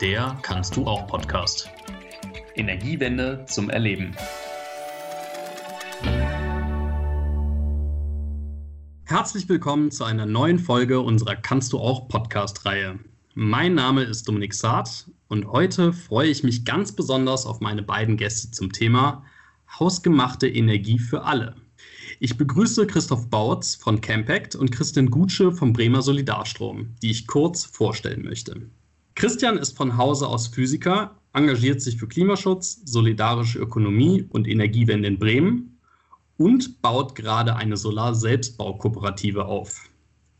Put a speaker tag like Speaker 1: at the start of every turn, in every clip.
Speaker 1: Der Kannst du auch Podcast. Energiewende zum Erleben.
Speaker 2: Herzlich willkommen zu einer neuen Folge unserer Kannst du auch Podcast-Reihe. Mein Name ist Dominik Saad und heute freue ich mich ganz besonders auf meine beiden Gäste zum Thema Hausgemachte Energie für alle. Ich begrüße Christoph Bautz von Campact und Christian Gutsche vom Bremer Solidarstrom, die ich kurz vorstellen möchte. Christian ist von Hause aus Physiker, engagiert sich für Klimaschutz, solidarische Ökonomie und Energiewende in Bremen und baut gerade eine Solar-Selbstbaukooperative auf.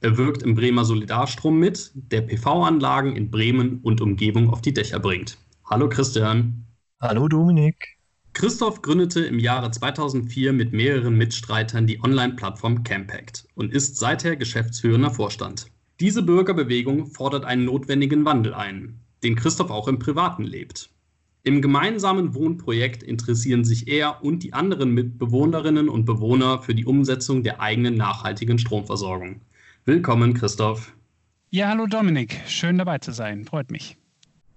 Speaker 2: Er wirkt im Bremer Solidarstrom mit, der PV-Anlagen in Bremen und Umgebung auf die Dächer bringt. Hallo Christian.
Speaker 3: Hallo Dominik.
Speaker 2: Christoph gründete im Jahre 2004 mit mehreren Mitstreitern die Online-Plattform Campact und ist seither geschäftsführender Vorstand. Diese Bürgerbewegung fordert einen notwendigen Wandel ein, den Christoph auch im Privaten lebt. Im gemeinsamen Wohnprojekt interessieren sich er und die anderen Mitbewohnerinnen und Bewohner für die Umsetzung der eigenen nachhaltigen Stromversorgung. Willkommen, Christoph.
Speaker 4: Ja, hallo Dominik. Schön dabei zu sein. Freut mich.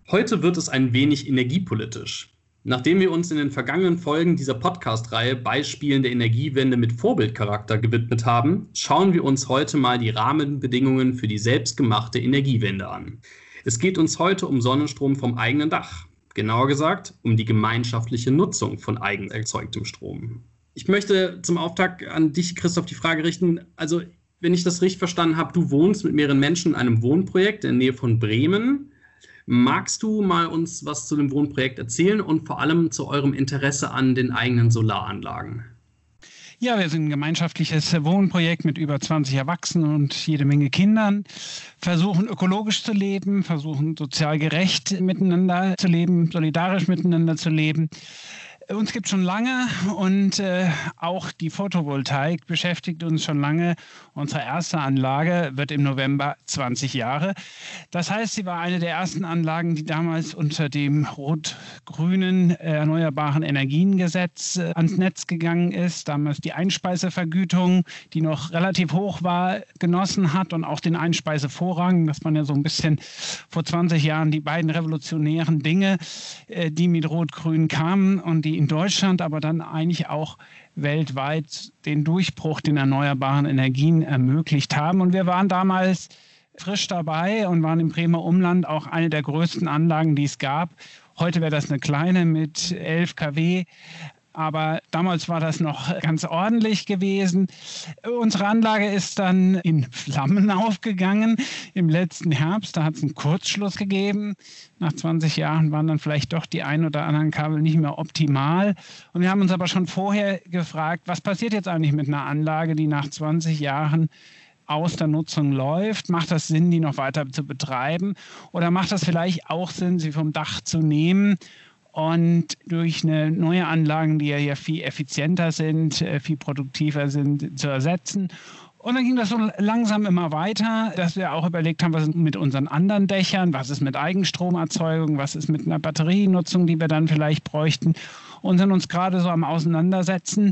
Speaker 2: Heute wird es ein wenig energiepolitisch. Nachdem wir uns in den vergangenen Folgen dieser Podcast-Reihe Beispielen der Energiewende mit Vorbildcharakter gewidmet haben, schauen wir uns heute mal die Rahmenbedingungen für die selbstgemachte Energiewende an. Es geht uns heute um Sonnenstrom vom eigenen Dach. Genauer gesagt, um die gemeinschaftliche Nutzung von eigen erzeugtem Strom. Ich möchte zum Auftakt an dich, Christoph, die Frage richten. Also, wenn ich das richtig verstanden habe, du wohnst mit mehreren Menschen in einem Wohnprojekt in der Nähe von Bremen. Magst du mal uns was zu dem Wohnprojekt erzählen und vor allem zu eurem Interesse an den eigenen Solaranlagen?
Speaker 4: Ja, wir sind ein gemeinschaftliches Wohnprojekt mit über 20 Erwachsenen und jede Menge Kindern. Versuchen ökologisch zu leben, versuchen sozial gerecht miteinander zu leben, solidarisch miteinander zu leben. Uns gibt schon lange und äh, auch die Photovoltaik beschäftigt uns schon lange. Unsere erste Anlage wird im November 20 Jahre. Das heißt, sie war eine der ersten Anlagen, die damals unter dem rot-grünen äh, Erneuerbaren Energiengesetz äh, ans Netz gegangen ist. Damals die Einspeisevergütung, die noch relativ hoch war, genossen hat und auch den Einspeisevorrang. Das waren ja so ein bisschen vor 20 Jahren die beiden revolutionären Dinge, äh, die mit rot-grün kamen und die in Deutschland, aber dann eigentlich auch weltweit den Durchbruch den erneuerbaren Energien ermöglicht haben. Und wir waren damals frisch dabei und waren im Bremer Umland auch eine der größten Anlagen, die es gab. Heute wäre das eine kleine mit 11 kW, aber damals war das noch ganz ordentlich gewesen. Unsere Anlage ist dann in Flammen aufgegangen im letzten Herbst. Da hat es einen Kurzschluss gegeben. Nach 20 Jahren waren dann vielleicht doch die ein oder anderen Kabel nicht mehr optimal. Und wir haben uns aber schon vorher gefragt, was passiert jetzt eigentlich mit einer Anlage, die nach 20 Jahren aus der Nutzung läuft? Macht das Sinn, die noch weiter zu betreiben? Oder macht das vielleicht auch Sinn, sie vom Dach zu nehmen und durch eine neue Anlagen, die ja viel effizienter sind, äh, viel produktiver sind, zu ersetzen. Und dann ging das so langsam immer weiter, dass wir auch überlegt haben, was ist mit unseren anderen Dächern, was ist mit Eigenstromerzeugung, was ist mit einer Batterienutzung, die wir dann vielleicht bräuchten? Und sind uns gerade so am Auseinandersetzen,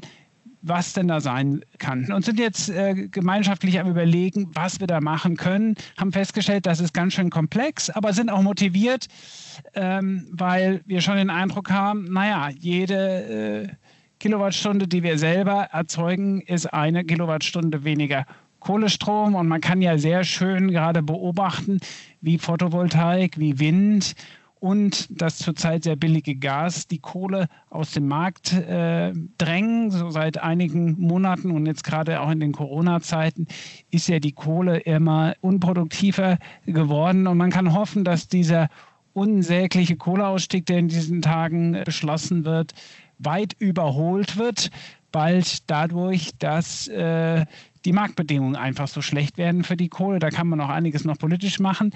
Speaker 4: was denn da sein kann. Und sind jetzt äh, gemeinschaftlich am Überlegen, was wir da machen können, haben festgestellt, das ist ganz schön komplex, aber sind auch motiviert, ähm, weil wir schon den Eindruck haben, naja, jede äh, Kilowattstunde, die wir selber erzeugen, ist eine Kilowattstunde weniger Kohlestrom und man kann ja sehr schön gerade beobachten, wie Photovoltaik, wie Wind und das zurzeit sehr billige Gas die Kohle aus dem Markt äh, drängen. So seit einigen Monaten und jetzt gerade auch in den Corona-Zeiten ist ja die Kohle immer unproduktiver geworden. Und man kann hoffen, dass dieser unsägliche Kohleausstieg, der in diesen Tagen beschlossen wird, weit überholt wird, bald dadurch, dass äh, die Marktbedingungen einfach so schlecht werden für die Kohle. Da kann man auch einiges noch politisch machen.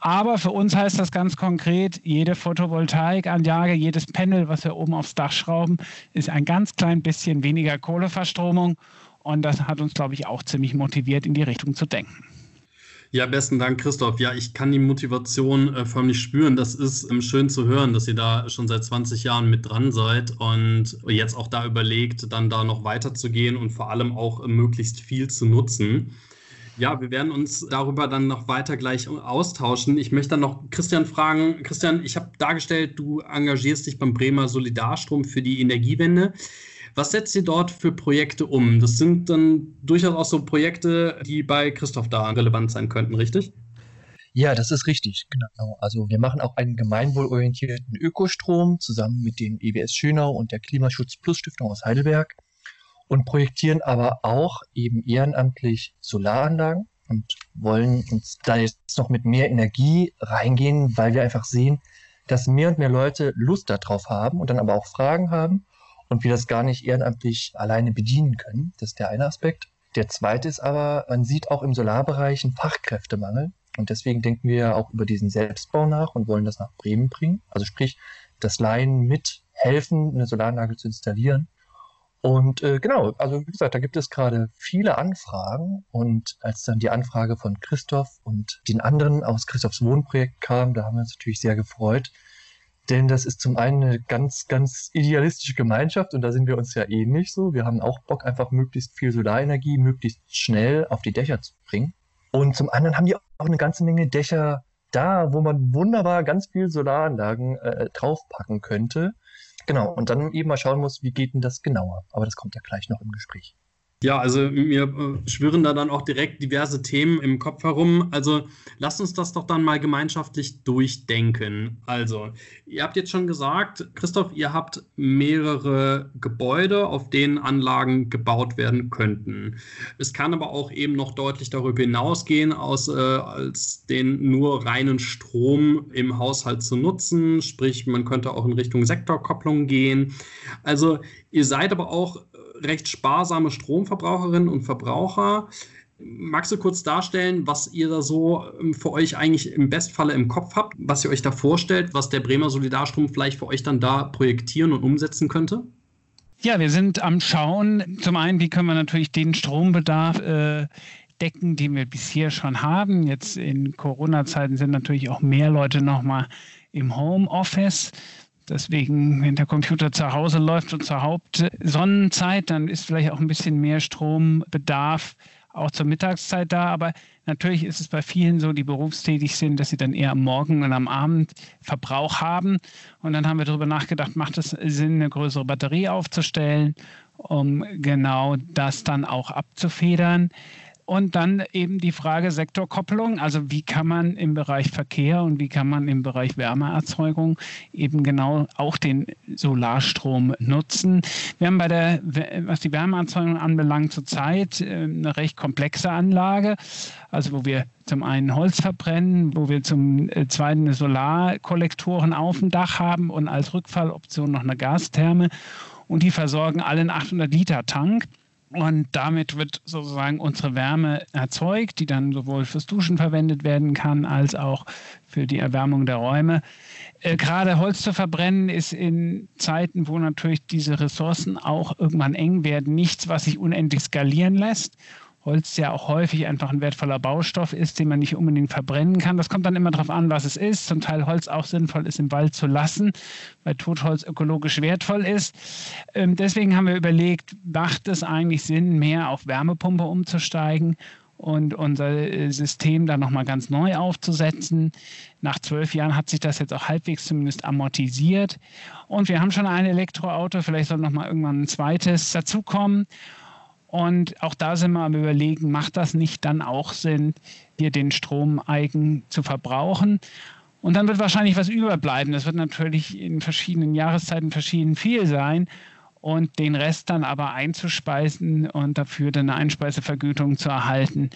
Speaker 4: Aber für uns heißt das ganz konkret, jede Photovoltaikanlage, jedes Panel, was wir oben aufs Dach schrauben, ist ein ganz klein bisschen weniger Kohleverstromung. Und das hat uns, glaube ich, auch ziemlich motiviert, in die Richtung zu denken.
Speaker 2: Ja, besten Dank, Christoph. Ja, ich kann die Motivation äh, förmlich spüren. Das ist ähm, schön zu hören, dass ihr da schon seit 20 Jahren mit dran seid und jetzt auch da überlegt, dann da noch weiterzugehen und vor allem auch äh, möglichst viel zu nutzen. Ja, wir werden uns darüber dann noch weiter gleich austauschen. Ich möchte dann noch Christian fragen. Christian, ich habe dargestellt, du engagierst dich beim Bremer Solidarstrom für die Energiewende. Was setzt ihr dort für Projekte um? Das sind dann durchaus auch so Projekte, die bei Christoph da relevant sein könnten, richtig?
Speaker 3: Ja, das ist richtig, genau. Also wir machen auch einen gemeinwohlorientierten Ökostrom zusammen mit dem EWS Schönau und der Klimaschutz Plus Stiftung aus Heidelberg und projektieren aber auch eben ehrenamtlich Solaranlagen und wollen uns da jetzt noch mit mehr Energie reingehen, weil wir einfach sehen, dass mehr und mehr Leute Lust darauf haben und dann aber auch Fragen haben und wir das gar nicht ehrenamtlich alleine bedienen können. Das ist der eine Aspekt. Der zweite ist aber, man sieht auch im Solarbereich einen Fachkräftemangel. Und deswegen denken wir auch über diesen Selbstbau nach und wollen das nach Bremen bringen. Also sprich, das Laien mithelfen, eine Solaranlage zu installieren. Und äh, genau, also wie gesagt, da gibt es gerade viele Anfragen. Und als dann die Anfrage von Christoph und den anderen aus Christophs Wohnprojekt kam, da haben wir uns natürlich sehr gefreut, denn das ist zum einen eine ganz, ganz idealistische Gemeinschaft und da sind wir uns ja ähnlich so. Wir haben auch Bock, einfach möglichst viel Solarenergie möglichst schnell auf die Dächer zu bringen. Und zum anderen haben die auch eine ganze Menge Dächer da, wo man wunderbar ganz viel Solaranlagen äh, draufpacken könnte. Genau, und dann eben mal schauen muss, wie geht denn das genauer. Aber das kommt ja gleich noch im Gespräch.
Speaker 2: Ja, also mir äh, schwirren da dann auch direkt diverse Themen im Kopf herum. Also lasst uns das doch dann mal gemeinschaftlich durchdenken. Also, ihr habt jetzt schon gesagt, Christoph, ihr habt mehrere Gebäude, auf denen Anlagen gebaut werden könnten. Es kann aber auch eben noch deutlich darüber hinausgehen, aus, äh, als den nur reinen Strom im Haushalt zu nutzen. Sprich, man könnte auch in Richtung Sektorkopplung gehen. Also, ihr seid aber auch recht sparsame Stromverbraucherinnen und Verbraucher. Magst du kurz darstellen, was ihr da so ähm, für euch eigentlich im Bestfalle im Kopf habt, was ihr euch da vorstellt, was der Bremer Solidarstrom vielleicht für euch dann da projektieren und umsetzen könnte?
Speaker 4: Ja, wir sind am Schauen. Zum einen, wie können wir natürlich den Strombedarf äh, decken, den wir bisher schon haben. Jetzt in Corona-Zeiten sind natürlich auch mehr Leute nochmal im Homeoffice. Deswegen, wenn der Computer zu Hause läuft und zur Hauptsonnenzeit, dann ist vielleicht auch ein bisschen mehr Strombedarf auch zur Mittagszeit da. Aber natürlich ist es bei vielen so, die berufstätig sind, dass sie dann eher am Morgen und am Abend Verbrauch haben. Und dann haben wir darüber nachgedacht, macht es Sinn, eine größere Batterie aufzustellen, um genau das dann auch abzufedern. Und dann eben die Frage Sektorkopplung, also wie kann man im Bereich Verkehr und wie kann man im Bereich Wärmeerzeugung eben genau auch den Solarstrom nutzen. Wir haben bei der, was die Wärmeerzeugung anbelangt, zurzeit äh, eine recht komplexe Anlage, also wo wir zum einen Holz verbrennen, wo wir zum äh, zweiten Solarkollektoren auf dem Dach haben und als Rückfalloption noch eine Gastherme und die versorgen allen 800 Liter Tank. Und damit wird sozusagen unsere Wärme erzeugt, die dann sowohl fürs Duschen verwendet werden kann, als auch für die Erwärmung der Räume. Äh, gerade Holz zu verbrennen ist in Zeiten, wo natürlich diese Ressourcen auch irgendwann eng werden, nichts, was sich unendlich skalieren lässt. Holz ja auch häufig einfach ein wertvoller Baustoff ist, den man nicht unbedingt verbrennen kann. Das kommt dann immer darauf an, was es ist. Zum Teil Holz auch sinnvoll ist, im Wald zu lassen, weil Totholz ökologisch wertvoll ist. Ähm, deswegen haben wir überlegt, macht es eigentlich Sinn, mehr auf Wärmepumpe umzusteigen und unser äh, System dann nochmal ganz neu aufzusetzen. Nach zwölf Jahren hat sich das jetzt auch halbwegs zumindest amortisiert. Und wir haben schon ein Elektroauto, vielleicht soll nochmal irgendwann ein zweites dazukommen. Und auch da sind wir am Überlegen, macht das nicht dann auch Sinn, hier den Strom eigen zu verbrauchen? Und dann wird wahrscheinlich was überbleiben. Das wird natürlich in verschiedenen Jahreszeiten verschieden viel sein. Und den Rest dann aber einzuspeisen und dafür dann eine Einspeisevergütung zu erhalten.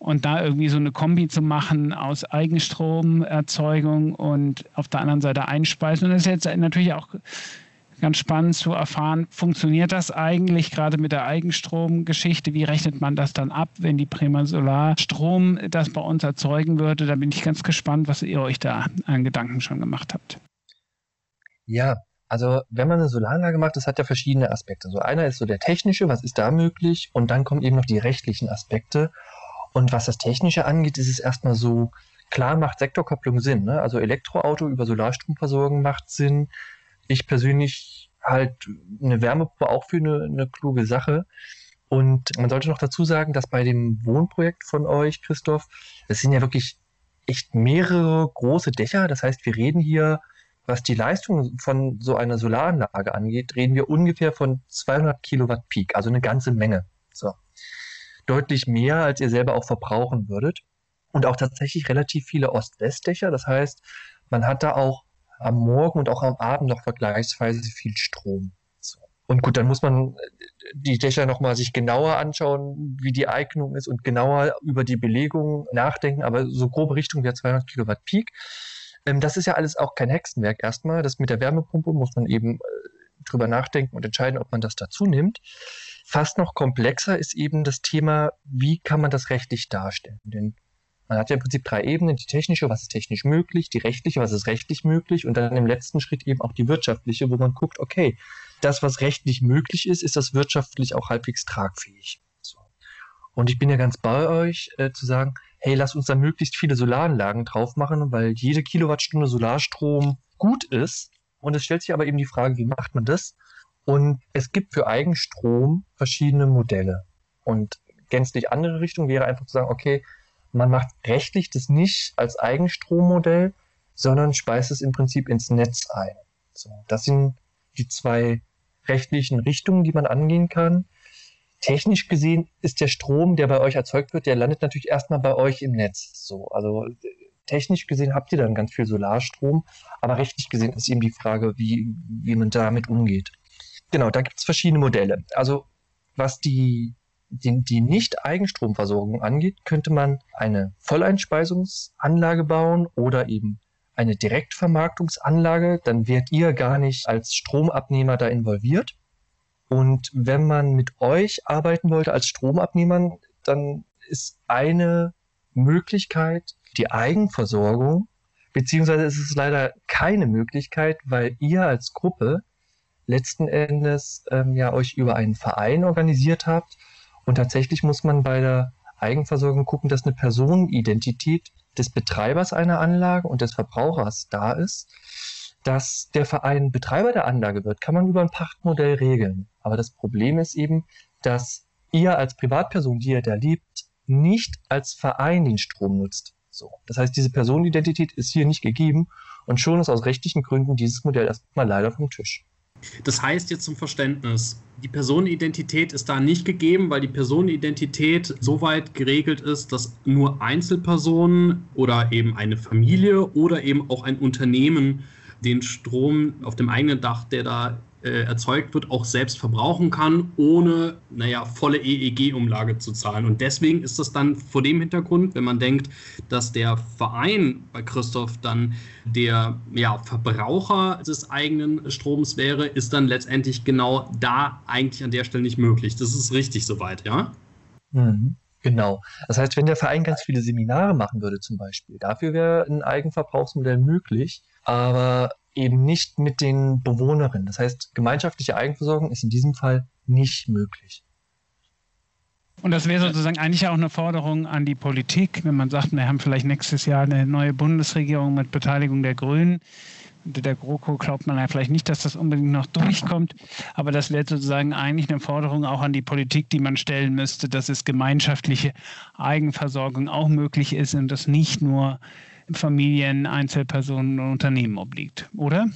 Speaker 4: Und da irgendwie so eine Kombi zu machen aus Eigenstromerzeugung und auf der anderen Seite Einspeisen. Und das ist jetzt natürlich auch ganz spannend zu erfahren, funktioniert das eigentlich gerade mit der Eigenstromgeschichte? Wie rechnet man das dann ab, wenn die Bremer Solar Strom das bei uns erzeugen würde? Da bin ich ganz gespannt, was ihr euch da an Gedanken schon gemacht habt.
Speaker 3: Ja, also wenn man eine Solaranlage macht, das hat ja verschiedene Aspekte. So einer ist so der technische, was ist da möglich? Und dann kommen eben noch die rechtlichen Aspekte. Und was das Technische angeht, ist es erstmal so, klar macht Sektorkopplung Sinn. Ne? Also Elektroauto über Solarstrom versorgen macht Sinn ich persönlich halt eine Wärmepumpe auch für eine, eine kluge Sache. Und man sollte noch dazu sagen, dass bei dem Wohnprojekt von euch, Christoph, das sind ja wirklich echt mehrere große Dächer. Das heißt, wir reden hier, was die Leistung von so einer Solaranlage angeht, reden wir ungefähr von 200 Kilowatt Peak, also eine ganze Menge. So. Deutlich mehr, als ihr selber auch verbrauchen würdet. Und auch tatsächlich relativ viele Ost-West-Dächer. Das heißt, man hat da auch am Morgen und auch am Abend noch vergleichsweise viel Strom. Und gut, dann muss man die Dächer nochmal sich genauer anschauen, wie die Eignung ist und genauer über die Belegung nachdenken. Aber so grobe Richtung wäre 200 Kilowatt Peak. Ähm, das ist ja alles auch kein Hexenwerk erstmal. Das mit der Wärmepumpe muss man eben äh, drüber nachdenken und entscheiden, ob man das dazu nimmt. Fast noch komplexer ist eben das Thema, wie kann man das rechtlich darstellen? Denn man hat ja im Prinzip drei Ebenen, die technische, was ist technisch möglich, die rechtliche, was ist rechtlich möglich und dann im letzten Schritt eben auch die wirtschaftliche, wo man guckt, okay, das, was rechtlich möglich ist, ist das wirtschaftlich auch halbwegs tragfähig. So. Und ich bin ja ganz bei euch äh, zu sagen, hey, lass uns da möglichst viele Solaranlagen drauf machen, weil jede Kilowattstunde Solarstrom gut ist. Und es stellt sich aber eben die Frage, wie macht man das? Und es gibt für Eigenstrom verschiedene Modelle. Und gänzlich andere Richtung wäre einfach zu sagen, okay, man macht rechtlich das nicht als Eigenstrommodell, sondern speist es im Prinzip ins Netz ein. So, das sind die zwei rechtlichen Richtungen, die man angehen kann. Technisch gesehen ist der Strom, der bei euch erzeugt wird, der landet natürlich erstmal bei euch im Netz. So, also technisch gesehen habt ihr dann ganz viel Solarstrom, aber rechtlich gesehen ist eben die Frage, wie, wie man damit umgeht. Genau, da gibt es verschiedene Modelle. Also was die die, die Nicht-Eigenstromversorgung angeht, könnte man eine Volleinspeisungsanlage bauen oder eben eine Direktvermarktungsanlage. Dann werdet ihr gar nicht als Stromabnehmer da involviert. Und wenn man mit euch arbeiten wollte als Stromabnehmern, dann ist eine Möglichkeit die Eigenversorgung, beziehungsweise ist es leider keine Möglichkeit, weil ihr als Gruppe letzten Endes ähm, ja euch über einen Verein organisiert habt und tatsächlich muss man bei der Eigenversorgung gucken, dass eine Personenidentität des Betreibers einer Anlage und des Verbrauchers da ist. Dass der Verein Betreiber der Anlage wird, kann man über ein Pachtmodell regeln. Aber das Problem ist eben, dass ihr als Privatperson, die ihr da liebt, nicht als Verein den Strom nutzt. So. Das heißt, diese Personenidentität ist hier nicht gegeben und schon ist aus rechtlichen Gründen dieses Modell erstmal leider vom Tisch.
Speaker 2: Das heißt jetzt zum Verständnis, die Personenidentität ist da nicht gegeben, weil die Personenidentität so weit geregelt ist, dass nur Einzelpersonen oder eben eine Familie oder eben auch ein Unternehmen den Strom auf dem eigenen Dach, der da äh, erzeugt wird, auch selbst verbrauchen kann, ohne, naja, volle EEG-Umlage zu zahlen. Und deswegen ist das dann vor dem Hintergrund, wenn man denkt, dass der Verein bei Christoph dann der ja, Verbraucher des eigenen Stroms wäre, ist dann letztendlich genau da eigentlich an der Stelle nicht möglich. Das ist richtig soweit, ja?
Speaker 3: Mhm. Genau. Das heißt, wenn der Verein ganz viele Seminare machen würde zum Beispiel, dafür wäre ein Eigenverbrauchsmodell möglich. Aber eben nicht mit den Bewohnerinnen. Das heißt, gemeinschaftliche Eigenversorgung ist in diesem Fall nicht möglich.
Speaker 4: Und das wäre sozusagen eigentlich auch eine Forderung an die Politik, wenn man sagt, wir haben vielleicht nächstes Jahr eine neue Bundesregierung mit Beteiligung der Grünen. Unter der GroKo glaubt man ja vielleicht nicht, dass das unbedingt noch durchkommt, aber das wäre sozusagen eigentlich eine Forderung auch an die Politik, die man stellen müsste, dass es gemeinschaftliche Eigenversorgung auch möglich ist und das nicht nur Familien, Einzelpersonen und Unternehmen obliegt, oder?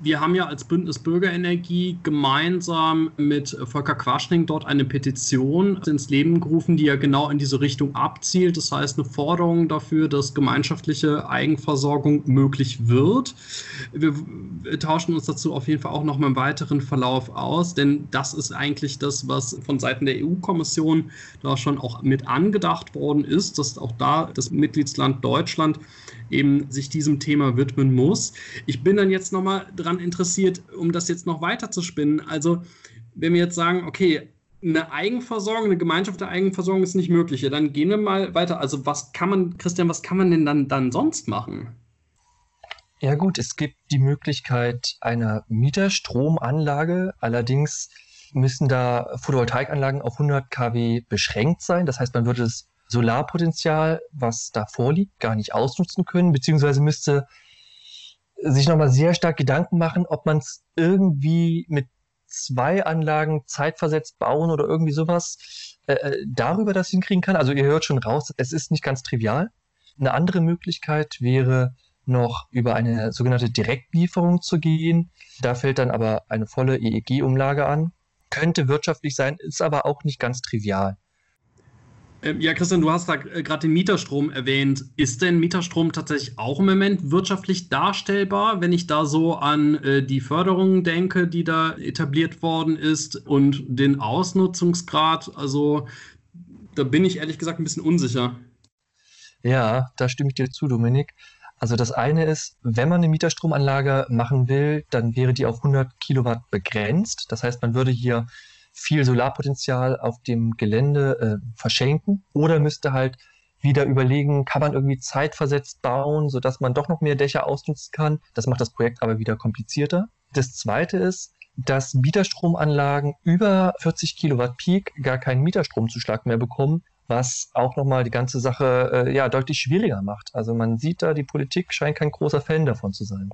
Speaker 2: Wir haben ja als Bündnis Bürgerenergie gemeinsam mit Volker Quaschning dort eine Petition ins Leben gerufen, die ja genau in diese Richtung abzielt. Das heißt, eine Forderung dafür, dass gemeinschaftliche Eigenversorgung möglich wird. Wir tauschen uns dazu auf jeden Fall auch noch mal im weiteren Verlauf aus, denn das ist eigentlich das, was von Seiten der EU-Kommission da schon auch mit angedacht worden ist, dass auch da das Mitgliedsland Deutschland eben sich diesem Thema widmen muss. Ich bin dann jetzt nochmal daran interessiert, um das jetzt noch weiter zu spinnen. Also, wenn wir jetzt sagen, okay, eine Eigenversorgung, eine Gemeinschaft der Eigenversorgung ist nicht möglich, ja, dann gehen wir mal weiter. Also, was kann man, Christian, was kann man denn dann, dann sonst machen?
Speaker 3: Ja, gut, es gibt die Möglichkeit einer Mieterstromanlage. Allerdings müssen da Photovoltaikanlagen auf 100 kW beschränkt sein. Das heißt, man würde es Solarpotenzial, was da vorliegt, gar nicht ausnutzen können, beziehungsweise müsste sich nochmal sehr stark Gedanken machen, ob man es irgendwie mit zwei Anlagen zeitversetzt bauen oder irgendwie sowas, äh, äh, darüber das hinkriegen kann. Also ihr hört schon raus, es ist nicht ganz trivial. Eine andere Möglichkeit wäre noch über eine sogenannte Direktlieferung zu gehen. Da fällt dann aber eine volle EEG-Umlage an. Könnte wirtschaftlich sein, ist aber auch nicht ganz trivial.
Speaker 2: Ähm, ja, Christian, du hast da äh, gerade den Mieterstrom erwähnt. Ist denn Mieterstrom tatsächlich auch im Moment wirtschaftlich darstellbar, wenn ich da so an äh, die Förderung denke, die da etabliert worden ist und den Ausnutzungsgrad? Also da bin ich ehrlich gesagt ein bisschen unsicher.
Speaker 3: Ja, da stimme ich dir zu, Dominik. Also das eine ist, wenn man eine Mieterstromanlage machen will, dann wäre die auf 100 Kilowatt begrenzt. Das heißt, man würde hier viel Solarpotenzial auf dem Gelände äh, verschenken oder müsste halt wieder überlegen, kann man irgendwie zeitversetzt bauen, sodass man doch noch mehr Dächer ausnutzen kann. Das macht das Projekt aber wieder komplizierter. Das zweite ist, dass Mieterstromanlagen über 40 Kilowatt Peak gar keinen Mieterstromzuschlag mehr bekommen, was auch nochmal die ganze Sache äh, ja deutlich schwieriger macht. Also man sieht da, die Politik scheint kein großer Fan davon zu sein.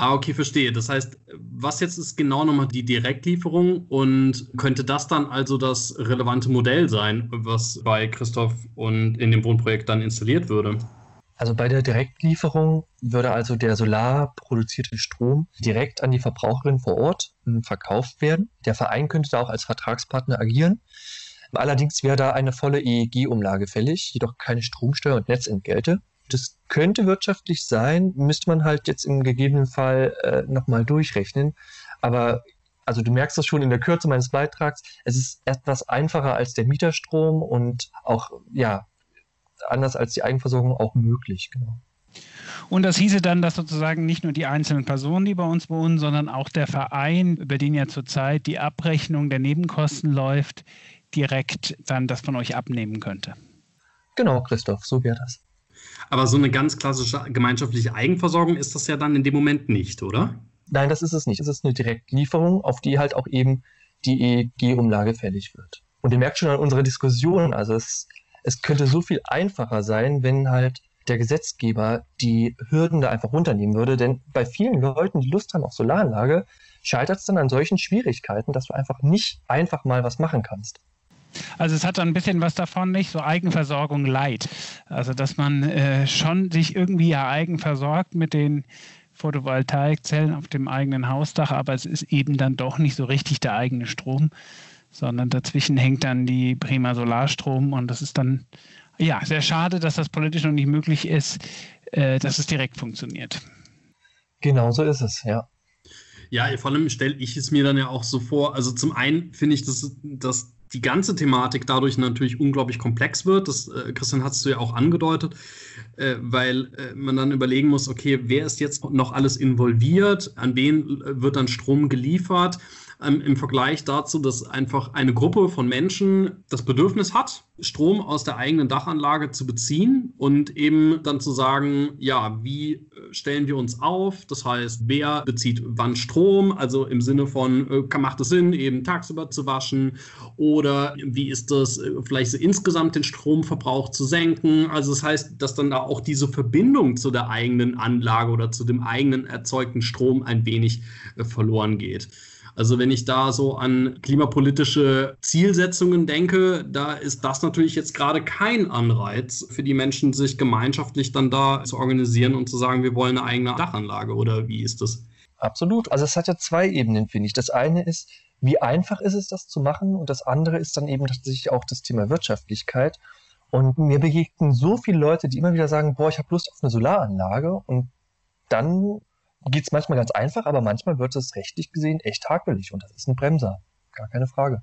Speaker 2: Ah, okay, verstehe. Das heißt, was jetzt ist genau nochmal die Direktlieferung und könnte das dann also das relevante Modell sein, was bei Christoph und in dem Wohnprojekt dann installiert würde?
Speaker 3: Also bei der Direktlieferung würde also der solar produzierte Strom direkt an die Verbraucherin vor Ort hm, verkauft werden. Der Verein könnte da auch als Vertragspartner agieren. Allerdings wäre da eine volle EEG-Umlage fällig, jedoch keine Stromsteuer und Netzentgelte. Das könnte wirtschaftlich sein, müsste man halt jetzt im gegebenen Fall äh, nochmal durchrechnen. Aber also du merkst das schon in der Kürze meines Beitrags, es ist etwas einfacher als der Mieterstrom und auch, ja, anders als die Eigenversorgung auch möglich, genau.
Speaker 4: Und das hieße dann, dass sozusagen nicht nur die einzelnen Personen, die bei uns wohnen, sondern auch der Verein, über den ja zurzeit die Abrechnung der Nebenkosten läuft, direkt dann das von euch abnehmen könnte.
Speaker 3: Genau, Christoph, so wäre das.
Speaker 2: Aber so eine ganz klassische gemeinschaftliche Eigenversorgung ist das ja dann in dem Moment nicht, oder?
Speaker 3: Nein, das ist es nicht. Es ist eine Direktlieferung, auf die halt auch eben die EEG-Umlage fällig wird. Und ihr merkt schon an unserer Diskussion, also es, es könnte so viel einfacher sein, wenn halt der Gesetzgeber die Hürden da einfach runternehmen würde. Denn bei vielen Leuten, die Lust haben auf Solaranlage, scheitert es dann an solchen Schwierigkeiten, dass du einfach nicht einfach mal was machen kannst.
Speaker 4: Also es hat so ein bisschen was davon, nicht so Eigenversorgung leid. Also dass man äh, schon sich irgendwie ja eigen versorgt mit den Photovoltaikzellen auf dem eigenen Hausdach, aber es ist eben dann doch nicht so richtig der eigene Strom, sondern dazwischen hängt dann die Prima Solarstrom und das ist dann ja sehr schade, dass das politisch noch nicht möglich ist, äh, dass es direkt funktioniert.
Speaker 3: Genau so ist es, ja.
Speaker 2: Ja, vor allem stelle ich es mir dann ja auch so vor. Also zum einen finde ich, dass, dass die ganze Thematik dadurch natürlich unglaublich komplex wird. Das, äh, Christian, hast du ja auch angedeutet, äh, weil äh, man dann überlegen muss, okay, wer ist jetzt noch alles involviert, an wen äh, wird dann Strom geliefert ähm, im Vergleich dazu, dass einfach eine Gruppe von Menschen das Bedürfnis hat, Strom aus der eigenen Dachanlage zu beziehen und eben dann zu sagen, ja, wie äh, stellen wir uns auf? Das heißt, wer bezieht wann Strom? Also im Sinne von, äh, macht es Sinn, eben tagsüber zu waschen? Oder wie ist das, äh, vielleicht so insgesamt den Stromverbrauch zu senken? Also das heißt, dass dann da auch diese Verbindung zu der eigenen Anlage oder zu dem eigenen erzeugten Strom ein wenig verloren geht. Also wenn ich da so an klimapolitische Zielsetzungen denke, da ist das natürlich jetzt gerade kein Anreiz für die Menschen, sich gemeinschaftlich dann da zu organisieren und zu sagen, wir wollen eine eigene Dachanlage oder wie ist das?
Speaker 3: Absolut. Also es hat ja zwei Ebenen, finde ich. Das eine ist, wie einfach ist es, das zu machen? Und das andere ist dann eben tatsächlich auch das Thema Wirtschaftlichkeit. Und mir begegnen so viele Leute, die immer wieder sagen, boah, ich habe Lust auf eine Solaranlage. Und dann geht es manchmal ganz einfach, aber manchmal wird es rechtlich gesehen echt hakelig und das ist ein Bremser. Gar keine Frage.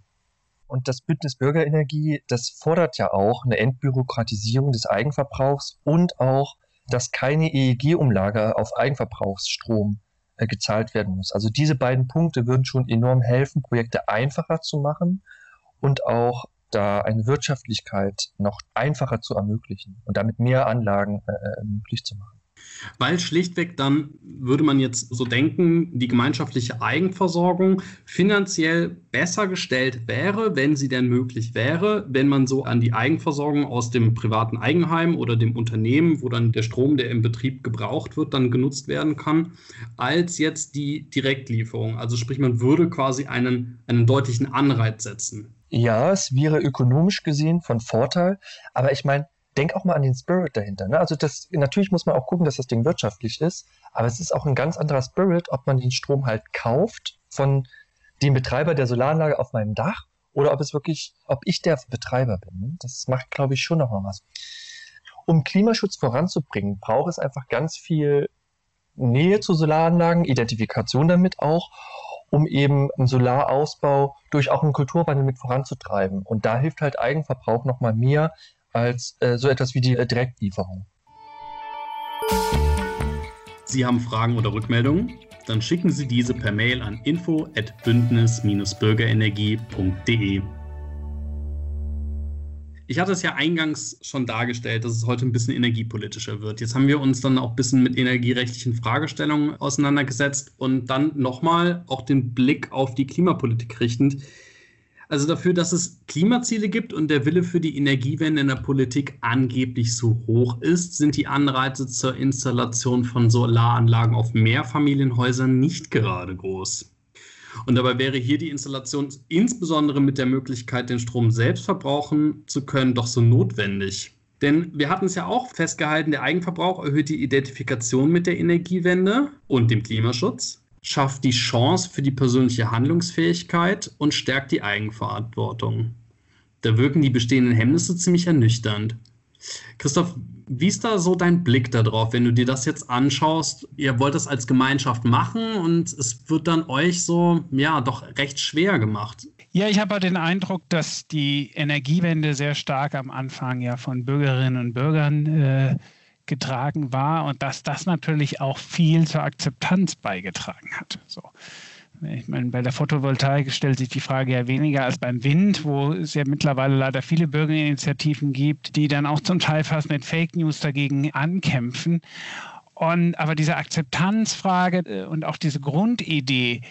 Speaker 3: Und das Bündnis Bürgerenergie, das fordert ja auch eine Entbürokratisierung des Eigenverbrauchs und auch, dass keine EEG-Umlage auf Eigenverbrauchsstrom äh, gezahlt werden muss. Also diese beiden Punkte würden schon enorm helfen, Projekte einfacher zu machen und auch da eine Wirtschaftlichkeit noch einfacher zu ermöglichen und damit mehr Anlagen äh, äh möglich zu machen.
Speaker 2: Weil schlichtweg dann würde man jetzt so denken, die gemeinschaftliche Eigenversorgung finanziell besser gestellt wäre, wenn sie denn möglich wäre, wenn man so an die Eigenversorgung aus dem privaten Eigenheim oder dem Unternehmen, wo dann der Strom, der im Betrieb gebraucht wird, dann genutzt werden kann, als jetzt die Direktlieferung. Also sprich, man würde quasi einen, einen deutlichen Anreiz setzen.
Speaker 3: Ja, es wäre ökonomisch gesehen von Vorteil, aber ich meine, denk auch mal an den Spirit dahinter. Ne? Also das, natürlich muss man auch gucken, dass das Ding wirtschaftlich ist, aber es ist auch ein ganz anderer Spirit, ob man den Strom halt kauft von dem Betreiber der Solaranlage auf meinem Dach oder ob es wirklich, ob ich der Betreiber bin. Ne? Das macht, glaube ich, schon noch mal was. Um Klimaschutz voranzubringen, braucht es einfach ganz viel Nähe zu Solaranlagen, Identifikation damit auch, um eben einen Solarausbau durch auch einen Kulturwandel mit voranzutreiben. Und da hilft halt Eigenverbrauch noch mal mehr als äh, so etwas wie die äh, Direktlieferung.
Speaker 2: Sie haben Fragen oder Rückmeldungen? Dann schicken Sie diese per Mail an info@bündnis-bürgerenergie.de. Ich hatte es ja eingangs schon dargestellt, dass es heute ein bisschen energiepolitischer wird. Jetzt haben wir uns dann auch ein bisschen mit energierechtlichen Fragestellungen auseinandergesetzt und dann nochmal auch den Blick auf die Klimapolitik richtend. Also dafür, dass es Klimaziele gibt und der Wille für die Energiewende in der Politik angeblich so hoch ist, sind die Anreize zur Installation von Solaranlagen auf Mehrfamilienhäusern nicht gerade groß. Und dabei wäre hier die Installation insbesondere mit der Möglichkeit, den Strom selbst verbrauchen zu können, doch so notwendig. Denn wir hatten es ja auch festgehalten, der Eigenverbrauch erhöht die Identifikation mit der Energiewende und dem Klimaschutz schafft die Chance für die persönliche Handlungsfähigkeit und stärkt die Eigenverantwortung. Da wirken die bestehenden Hemmnisse ziemlich ernüchternd. Christoph, wie ist da so dein Blick darauf, wenn du dir das jetzt anschaust? Ihr wollt das als Gemeinschaft machen und es wird dann euch so, ja, doch recht schwer gemacht.
Speaker 4: Ja, ich habe den Eindruck, dass die Energiewende sehr stark am Anfang ja von Bürgerinnen und Bürgern äh, getragen war und dass das natürlich auch viel zur Akzeptanz beigetragen hat. So. Ich meine, bei der Photovoltaik stellt sich die Frage ja weniger als beim Wind, wo es ja mittlerweile leider viele Bürgerinitiativen gibt, die dann auch zum Teil fast mit Fake News dagegen ankämpfen. Und, aber diese Akzeptanzfrage äh, und auch diese Grundidee,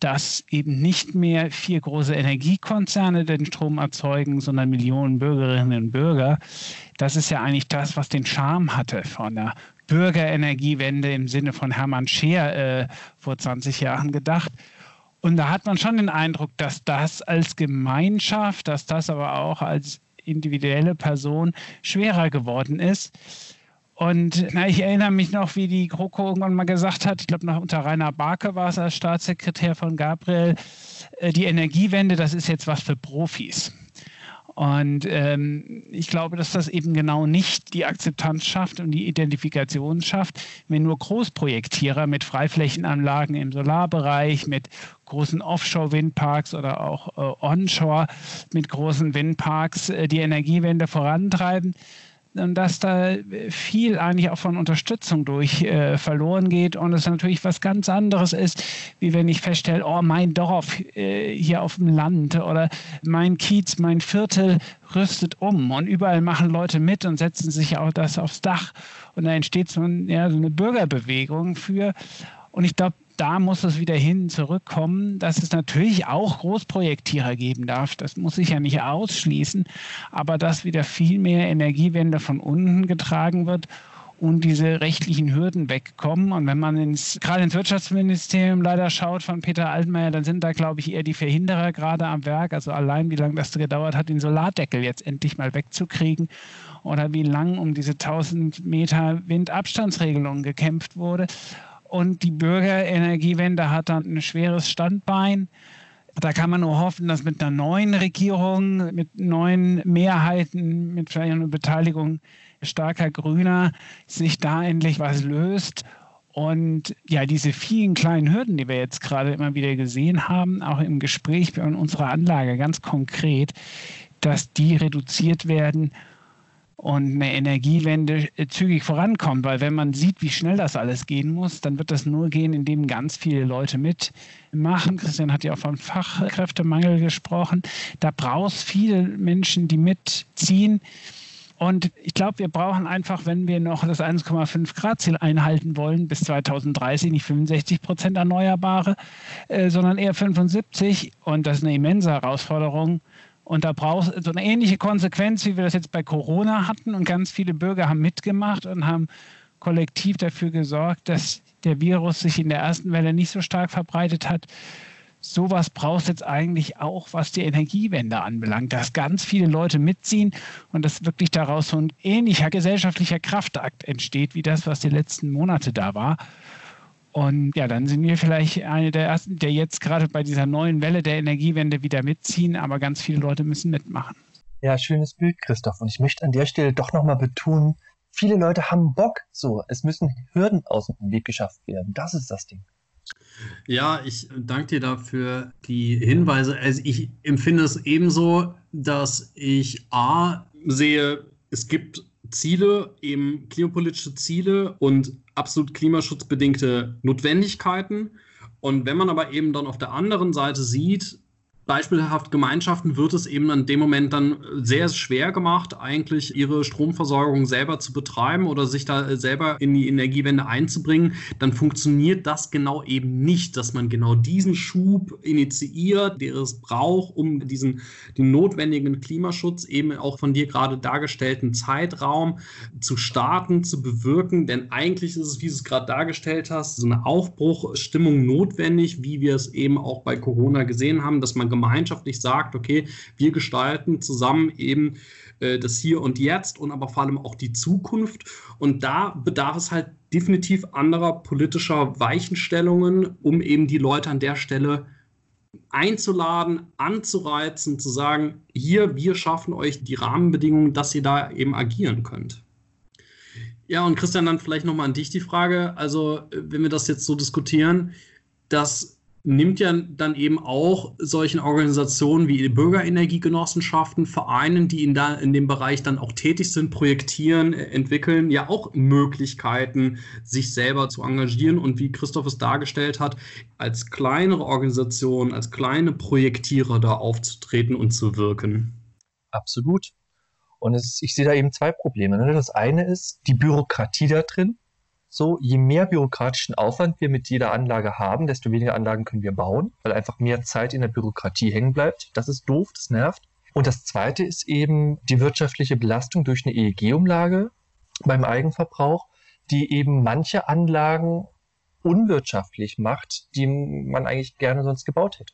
Speaker 4: dass eben nicht mehr vier große Energiekonzerne den Strom erzeugen, sondern Millionen Bürgerinnen und Bürger. Das ist ja eigentlich das, was den Charme hatte von der Bürgerenergiewende im Sinne von Hermann Scheer äh, vor 20 Jahren gedacht. Und da hat man schon den Eindruck, dass das als Gemeinschaft, dass das aber auch als individuelle Person schwerer geworden ist. Und na, ich erinnere mich noch, wie die GroKo irgendwann mal gesagt hat, ich glaube noch unter Rainer Barke war es als Staatssekretär von Gabriel, äh, die Energiewende, das ist jetzt was für Profis. Und ähm, ich glaube, dass das eben genau nicht die Akzeptanz schafft und die Identifikation schafft, wenn nur Großprojektierer mit Freiflächenanlagen im Solarbereich, mit großen Offshore-Windparks oder auch äh, Onshore mit großen Windparks äh, die Energiewende vorantreiben dass da viel eigentlich auch von Unterstützung durch äh, verloren geht und es natürlich was ganz anderes ist, wie wenn ich feststelle, oh, mein Dorf äh, hier auf dem Land oder mein Kiez, mein Viertel rüstet um und überall machen Leute mit und setzen sich auch das aufs Dach. Und da entsteht so, ein, ja, so eine Bürgerbewegung für. Und ich glaube, da muss es wieder hin zurückkommen, dass es natürlich auch Großprojektierer geben darf. Das muss ich ja nicht ausschließen, aber dass wieder viel mehr Energiewende von unten getragen wird und diese rechtlichen Hürden wegkommen. Und wenn man ins, gerade ins Wirtschaftsministerium leider schaut von Peter Altmaier, dann sind da, glaube ich, eher die Verhinderer gerade am Werk. Also allein, wie lange das gedauert hat, den Solardeckel jetzt endlich mal wegzukriegen oder wie lang um diese 1000 Meter Windabstandsregelung gekämpft wurde. Und die Bürgerenergiewende hat dann ein schweres Standbein. Da kann man nur hoffen, dass mit einer neuen Regierung, mit neuen Mehrheiten, mit vielleicht einer Beteiligung starker Grüner sich da endlich was löst. Und ja, diese vielen kleinen Hürden, die wir jetzt gerade immer wieder gesehen haben, auch im Gespräch bei unserer Anlage ganz konkret, dass die reduziert werden und eine Energiewende äh, zügig vorankommt. Weil wenn man sieht, wie schnell das alles gehen muss, dann wird das nur gehen, indem ganz viele Leute mitmachen. Christian hat ja auch von Fachkräftemangel gesprochen. Da braucht es viele Menschen, die mitziehen. Und ich glaube, wir brauchen einfach, wenn wir noch das 1,5 Grad Ziel einhalten wollen, bis 2030 nicht 65 Prozent Erneuerbare, äh, sondern eher 75. Und das ist eine immense Herausforderung. Und da braucht es so eine ähnliche Konsequenz, wie wir das jetzt bei Corona hatten. Und ganz viele Bürger haben mitgemacht und haben kollektiv dafür gesorgt, dass der Virus sich in der ersten Welle nicht so stark verbreitet hat sowas braucht es jetzt eigentlich auch, was die Energiewende anbelangt, dass ganz viele Leute mitziehen und dass wirklich daraus so ein ähnlicher gesellschaftlicher Kraftakt entsteht, wie das, was die letzten Monate da war. Und ja, dann sind wir vielleicht eine der ersten, der jetzt gerade bei dieser neuen Welle der Energiewende wieder mitziehen, aber ganz viele Leute müssen mitmachen.
Speaker 3: Ja, schönes Bild, Christoph. Und ich möchte an der Stelle doch nochmal betonen, viele Leute haben Bock so. Es müssen Hürden aus dem Weg geschafft werden. Das ist das Ding.
Speaker 2: Ja, ich danke dir dafür die Hinweise. Also ich empfinde es ebenso, dass ich A sehe, es gibt Ziele, eben klimapolitische Ziele und absolut klimaschutzbedingte Notwendigkeiten. Und wenn man aber eben dann auf der anderen Seite sieht, beispielhaft Gemeinschaften wird es eben in dem Moment dann sehr schwer gemacht, eigentlich ihre Stromversorgung selber zu betreiben oder sich da selber in die Energiewende einzubringen, dann funktioniert das genau eben nicht, dass man genau diesen Schub initiiert, der es braucht, um diesen den notwendigen Klimaschutz eben auch von dir gerade dargestellten Zeitraum zu starten, zu bewirken, denn eigentlich ist es, wie du es gerade dargestellt hast, so eine Aufbruchstimmung notwendig, wie wir es eben auch bei Corona gesehen haben, dass man gemeinschaftlich sagt, okay, wir gestalten zusammen eben äh, das Hier und Jetzt und aber vor allem auch die Zukunft. Und da bedarf es halt definitiv anderer politischer Weichenstellungen, um eben die Leute an der Stelle einzuladen, anzureizen, zu sagen, hier, wir schaffen euch die Rahmenbedingungen, dass ihr da eben agieren könnt. Ja, und Christian, dann vielleicht nochmal an dich die Frage. Also, wenn wir das jetzt so diskutieren, dass nimmt ja dann eben auch solchen Organisationen wie Bürgerenergiegenossenschaften, Vereinen, die in, da, in dem Bereich dann auch tätig sind, projektieren, äh, entwickeln, ja auch Möglichkeiten, sich selber zu engagieren und wie Christoph es dargestellt hat, als kleinere Organisation, als kleine Projektierer da aufzutreten und zu wirken.
Speaker 3: Absolut. Und es, ich sehe da eben zwei Probleme. Ne? Das eine ist die Bürokratie da drin so, je mehr bürokratischen Aufwand wir mit jeder Anlage haben, desto weniger Anlagen können wir bauen, weil einfach mehr Zeit in der Bürokratie hängen bleibt. Das ist doof, das nervt. Und das zweite ist eben die wirtschaftliche Belastung durch eine EEG-Umlage beim Eigenverbrauch, die eben manche Anlagen unwirtschaftlich macht, die man eigentlich gerne sonst gebaut hätte.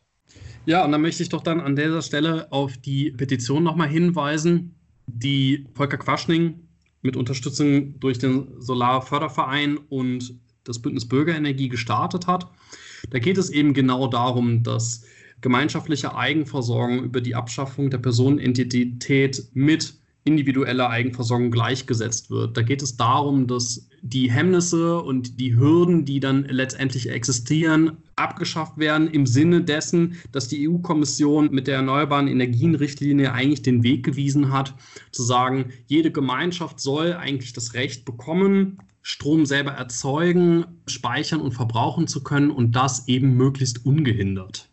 Speaker 2: Ja, und dann möchte ich doch dann an dieser Stelle auf die Petition nochmal hinweisen, die Volker Quaschning mit Unterstützung durch den Solarförderverein und das Bündnis Bürgerenergie gestartet hat. Da geht es eben genau darum, dass gemeinschaftliche Eigenversorgung über die Abschaffung der Personenentität mit individueller Eigenversorgung gleichgesetzt wird. Da geht es darum, dass die Hemmnisse und die Hürden, die dann letztendlich existieren, abgeschafft werden im Sinne dessen, dass die EU-Kommission mit der Erneuerbaren Energienrichtlinie eigentlich den Weg gewiesen hat, zu sagen, jede Gemeinschaft soll eigentlich das Recht bekommen, Strom selber erzeugen, speichern und verbrauchen zu können und das eben möglichst ungehindert.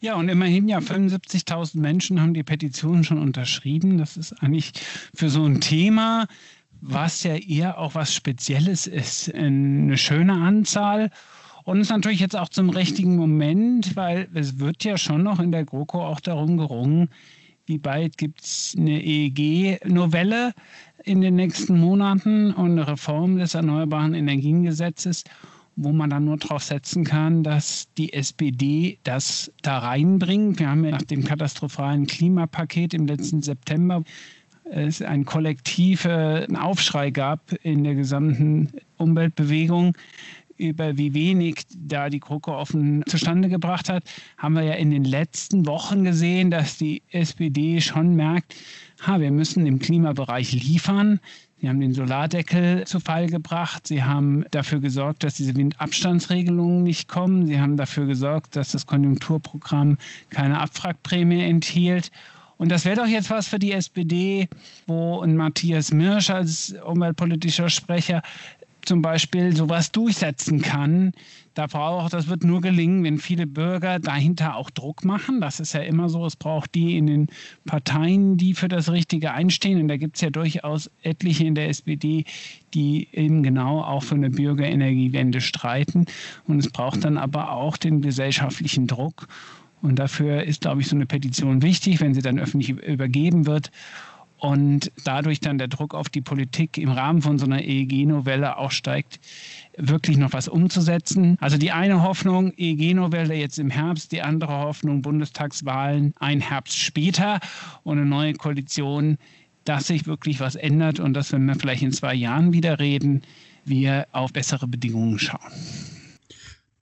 Speaker 4: Ja, und immerhin ja 75.000 Menschen haben die Petition schon unterschrieben. Das ist eigentlich für so ein Thema, was ja eher auch was Spezielles ist, eine schöne Anzahl. Und ist natürlich jetzt auch zum richtigen Moment, weil es wird ja schon noch in der GroKo auch darum gerungen, wie bald gibt es eine EEG-Novelle in den nächsten Monaten und eine Reform des Erneuerbaren Energiengesetzes wo man dann nur darauf setzen kann, dass die SPD das da reinbringt. Wir haben ja nach dem katastrophalen Klimapaket im letzten September es einen kollektiven Aufschrei gab in der gesamten Umweltbewegung über wie wenig da die GroKo offen zustande gebracht hat, haben wir ja in den letzten Wochen gesehen, dass die SPD schon merkt, ha, wir müssen im Klimabereich liefern. Sie haben den Solardeckel zu Fall gebracht. Sie haben dafür gesorgt, dass diese Windabstandsregelungen nicht kommen. Sie haben dafür gesorgt, dass das Konjunkturprogramm keine Abwrackprämie enthielt. Und das wäre doch jetzt was für die SPD, wo ein Matthias Mirsch als umweltpolitischer Sprecher zum Beispiel sowas durchsetzen kann. Da braucht, das wird nur gelingen, wenn viele Bürger dahinter auch Druck machen. Das ist ja immer so. Es braucht die in den Parteien, die für das Richtige einstehen. Und da gibt es ja durchaus etliche in der SPD, die eben genau auch für eine Bürgerenergiewende streiten. Und es braucht dann aber auch den gesellschaftlichen Druck. Und dafür ist, glaube ich, so eine Petition wichtig, wenn sie dann öffentlich übergeben wird und dadurch dann der Druck auf die Politik im Rahmen von so einer EEG-Novelle auch steigt, wirklich noch was umzusetzen. Also die eine Hoffnung, EEG-Novelle jetzt im Herbst, die andere Hoffnung, Bundestagswahlen ein Herbst später und eine neue Koalition, dass sich wirklich was ändert und dass, wenn wir vielleicht in zwei Jahren wieder reden, wir auf bessere Bedingungen schauen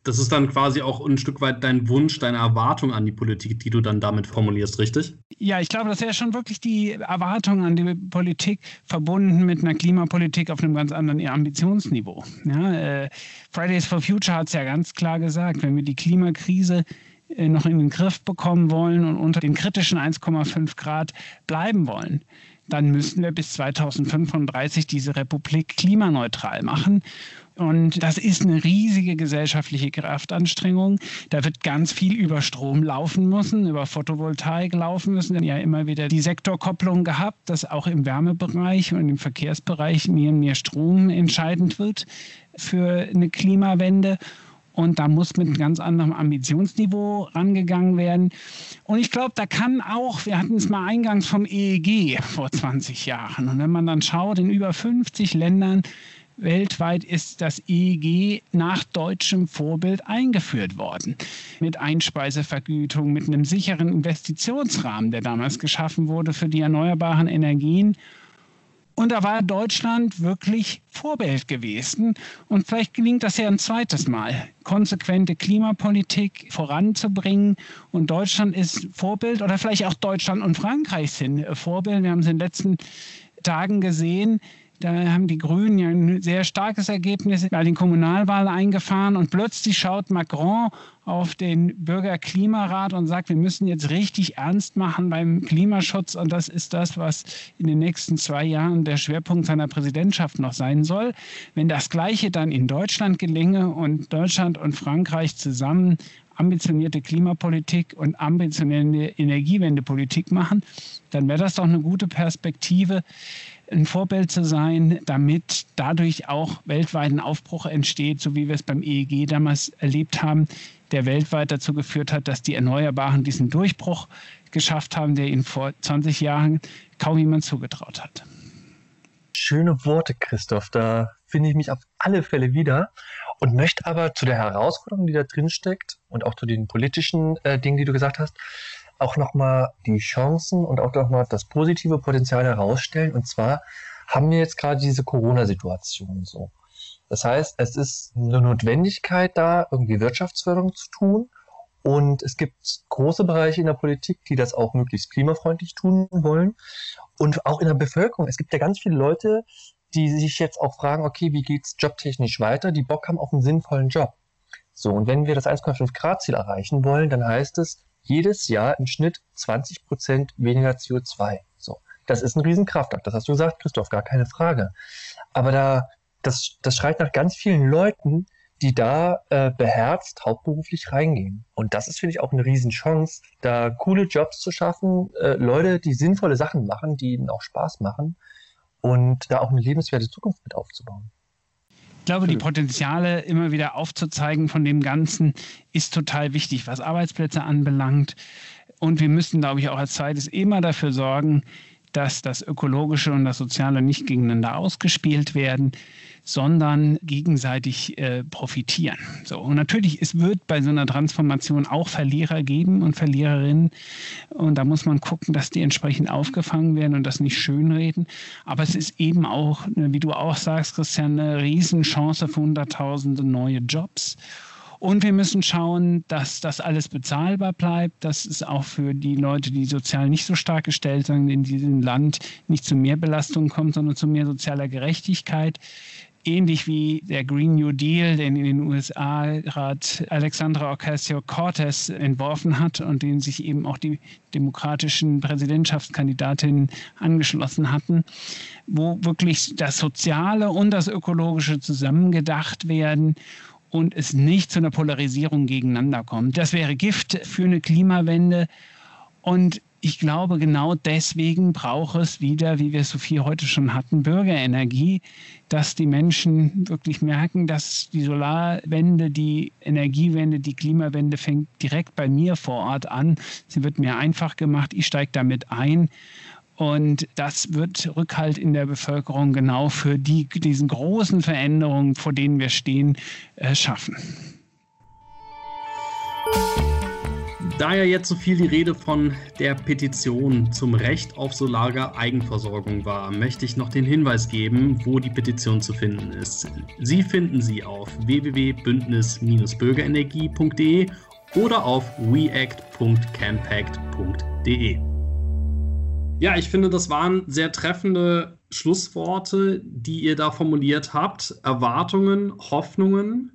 Speaker 2: das ist dann quasi auch ein Stück weit dein Wunsch, deine Erwartung an die Politik, die du dann damit formulierst, richtig?
Speaker 4: Ja, ich glaube, das wäre schon wirklich die Erwartung an die Politik verbunden mit einer Klimapolitik auf einem ganz anderen Ambitionsniveau. Ja, äh, Fridays for Future hat es ja ganz klar gesagt, wenn wir die Klimakrise äh, noch in den Griff bekommen wollen und unter den kritischen 1,5 Grad bleiben wollen, dann müssen wir bis 2035 diese Republik klimaneutral machen. Und das ist eine riesige gesellschaftliche Kraftanstrengung. Da wird ganz viel über Strom laufen müssen, über Photovoltaik laufen müssen. Wir haben ja immer wieder die Sektorkopplung gehabt, dass auch im Wärmebereich und im Verkehrsbereich mehr und mehr Strom entscheidend wird für eine Klimawende. Und da muss mit einem ganz anderem Ambitionsniveau rangegangen werden. Und ich glaube, da kann auch, wir hatten es mal eingangs vom EEG vor 20 Jahren. Und wenn man dann schaut, in über 50 Ländern Weltweit ist das EEG nach deutschem Vorbild eingeführt worden. Mit Einspeisevergütung, mit einem sicheren Investitionsrahmen, der damals geschaffen wurde für die erneuerbaren Energien. Und da war Deutschland wirklich Vorbild gewesen. Und vielleicht gelingt das ja ein zweites Mal, konsequente Klimapolitik voranzubringen. Und Deutschland ist Vorbild oder vielleicht auch Deutschland und Frankreich sind Vorbild. Wir haben es in den letzten Tagen gesehen da haben die Grünen ja ein sehr starkes Ergebnis bei den Kommunalwahlen eingefahren und plötzlich schaut Macron auf den Bürgerklimarat und sagt, wir müssen jetzt richtig ernst machen beim Klimaschutz und das ist das, was in den nächsten zwei Jahren der Schwerpunkt seiner Präsidentschaft noch sein soll. Wenn das Gleiche dann in Deutschland gelinge und Deutschland und Frankreich zusammen ambitionierte Klimapolitik und ambitionierte Energiewendepolitik machen, dann wäre das doch eine gute Perspektive, ein Vorbild zu sein, damit dadurch auch weltweit ein Aufbruch entsteht, so wie wir es beim EEG damals erlebt haben, der weltweit dazu geführt hat, dass die Erneuerbaren diesen Durchbruch geschafft haben, der ihnen vor 20 Jahren kaum jemand zugetraut hat.
Speaker 3: Schöne Worte, Christoph. Da finde ich mich auf alle Fälle wieder und möchte aber zu der Herausforderung, die da drin steckt und auch zu den politischen äh, Dingen, die du gesagt hast, auch nochmal die Chancen und auch nochmal das positive Potenzial herausstellen. Und zwar haben wir jetzt gerade diese Corona-Situation so. Das heißt, es ist eine Notwendigkeit da, irgendwie Wirtschaftsförderung zu tun. Und es gibt große Bereiche in der Politik, die das auch möglichst klimafreundlich tun wollen. Und auch in der Bevölkerung. Es gibt ja ganz viele Leute, die sich jetzt auch fragen, okay, wie geht's jobtechnisch weiter? Die Bock haben auf einen sinnvollen Job. So, und wenn wir das 1,5 Grad Ziel erreichen wollen, dann heißt es, jedes Jahr im Schnitt 20 Prozent weniger CO2. So, das ist ein Riesenkraftakt. Das hast du gesagt, Christoph, gar keine Frage. Aber da, das, das schreit nach ganz vielen Leuten, die da äh, beherzt hauptberuflich reingehen. Und das ist, finde ich, auch eine Riesenchance, da coole Jobs zu schaffen, äh, Leute, die sinnvolle Sachen machen, die ihnen auch Spaß machen und da auch eine lebenswerte Zukunft mit aufzubauen.
Speaker 4: Ich glaube, die Potenziale immer wieder aufzuzeigen von dem Ganzen ist total wichtig, was Arbeitsplätze anbelangt. Und wir müssen, glaube ich, auch als zweites immer dafür sorgen, dass das Ökologische und das Soziale nicht gegeneinander ausgespielt werden, sondern gegenseitig äh, profitieren. So, und natürlich, es wird bei so einer Transformation auch Verlierer geben und Verliererinnen. Und da muss man gucken, dass die entsprechend aufgefangen werden und das nicht schönreden. Aber es ist eben auch, wie du auch sagst, Christian, eine Riesenchance für Hunderttausende neue Jobs. Und wir müssen schauen, dass das alles bezahlbar bleibt, dass es auch für die Leute, die sozial nicht so stark gestellt sind, in diesem Land nicht zu mehr Belastungen kommt, sondern zu mehr sozialer Gerechtigkeit. Ähnlich wie der Green New Deal, den in den USA gerade Alexandra Ocasio-Cortez entworfen hat und den sich eben auch die demokratischen Präsidentschaftskandidatinnen angeschlossen hatten, wo wirklich das Soziale und das Ökologische zusammengedacht werden und es nicht zu einer Polarisierung gegeneinander kommt. Das wäre Gift für eine Klimawende. Und ich glaube, genau deswegen braucht es wieder, wie wir es so viel heute schon hatten, Bürgerenergie, dass die Menschen wirklich merken, dass die Solarwende, die Energiewende, die Klimawende fängt direkt bei mir vor Ort an. Sie wird mir einfach gemacht, ich steige damit ein. Und das wird Rückhalt in der Bevölkerung genau für die, diesen großen Veränderungen, vor denen wir stehen, äh, schaffen.
Speaker 2: Da ja jetzt so viel die Rede von der Petition zum Recht auf solare Eigenversorgung war, möchte ich noch den Hinweis geben, wo die Petition zu finden ist. Sie finden sie auf www.bündnis-bürgerenergie.de oder auf weact.campact.de. Ja, ich finde, das waren sehr treffende Schlussworte, die ihr da formuliert habt. Erwartungen, Hoffnungen,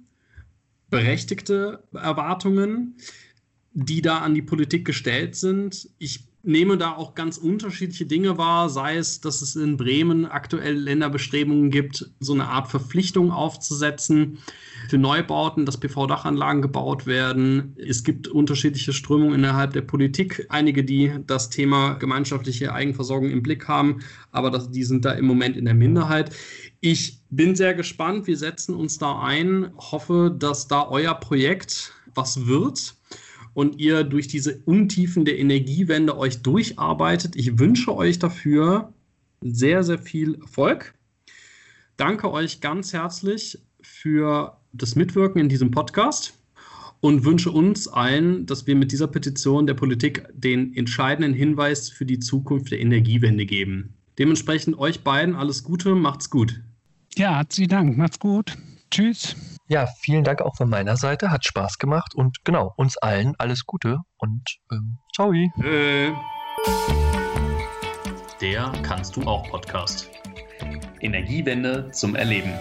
Speaker 2: berechtigte Erwartungen die da an die Politik gestellt sind. Ich nehme da auch ganz unterschiedliche Dinge wahr, sei es, dass es in Bremen aktuell Länderbestrebungen gibt, so eine Art Verpflichtung aufzusetzen für Neubauten, dass PV-Dachanlagen gebaut werden. Es gibt unterschiedliche Strömungen innerhalb der Politik, einige, die das Thema gemeinschaftliche Eigenversorgung im Blick haben, aber das, die sind da im Moment in der Minderheit. Ich bin sehr gespannt, wir setzen uns da ein, hoffe, dass da euer Projekt was wird und ihr durch diese Untiefen der Energiewende euch durcharbeitet. Ich wünsche euch dafür sehr, sehr viel Erfolg. Danke euch ganz herzlich für das Mitwirken in diesem Podcast und wünsche uns allen, dass wir mit dieser Petition der Politik den entscheidenden Hinweis für die Zukunft der Energiewende geben. Dementsprechend euch beiden alles Gute, macht's gut.
Speaker 4: Ja, herzlichen Dank, macht's gut. Tschüss.
Speaker 3: Ja, vielen Dank auch von meiner Seite. Hat Spaß gemacht und genau, uns allen alles Gute und ähm, ciao. Äh.
Speaker 1: Der Kannst du auch Podcast. Energiewende zum Erleben.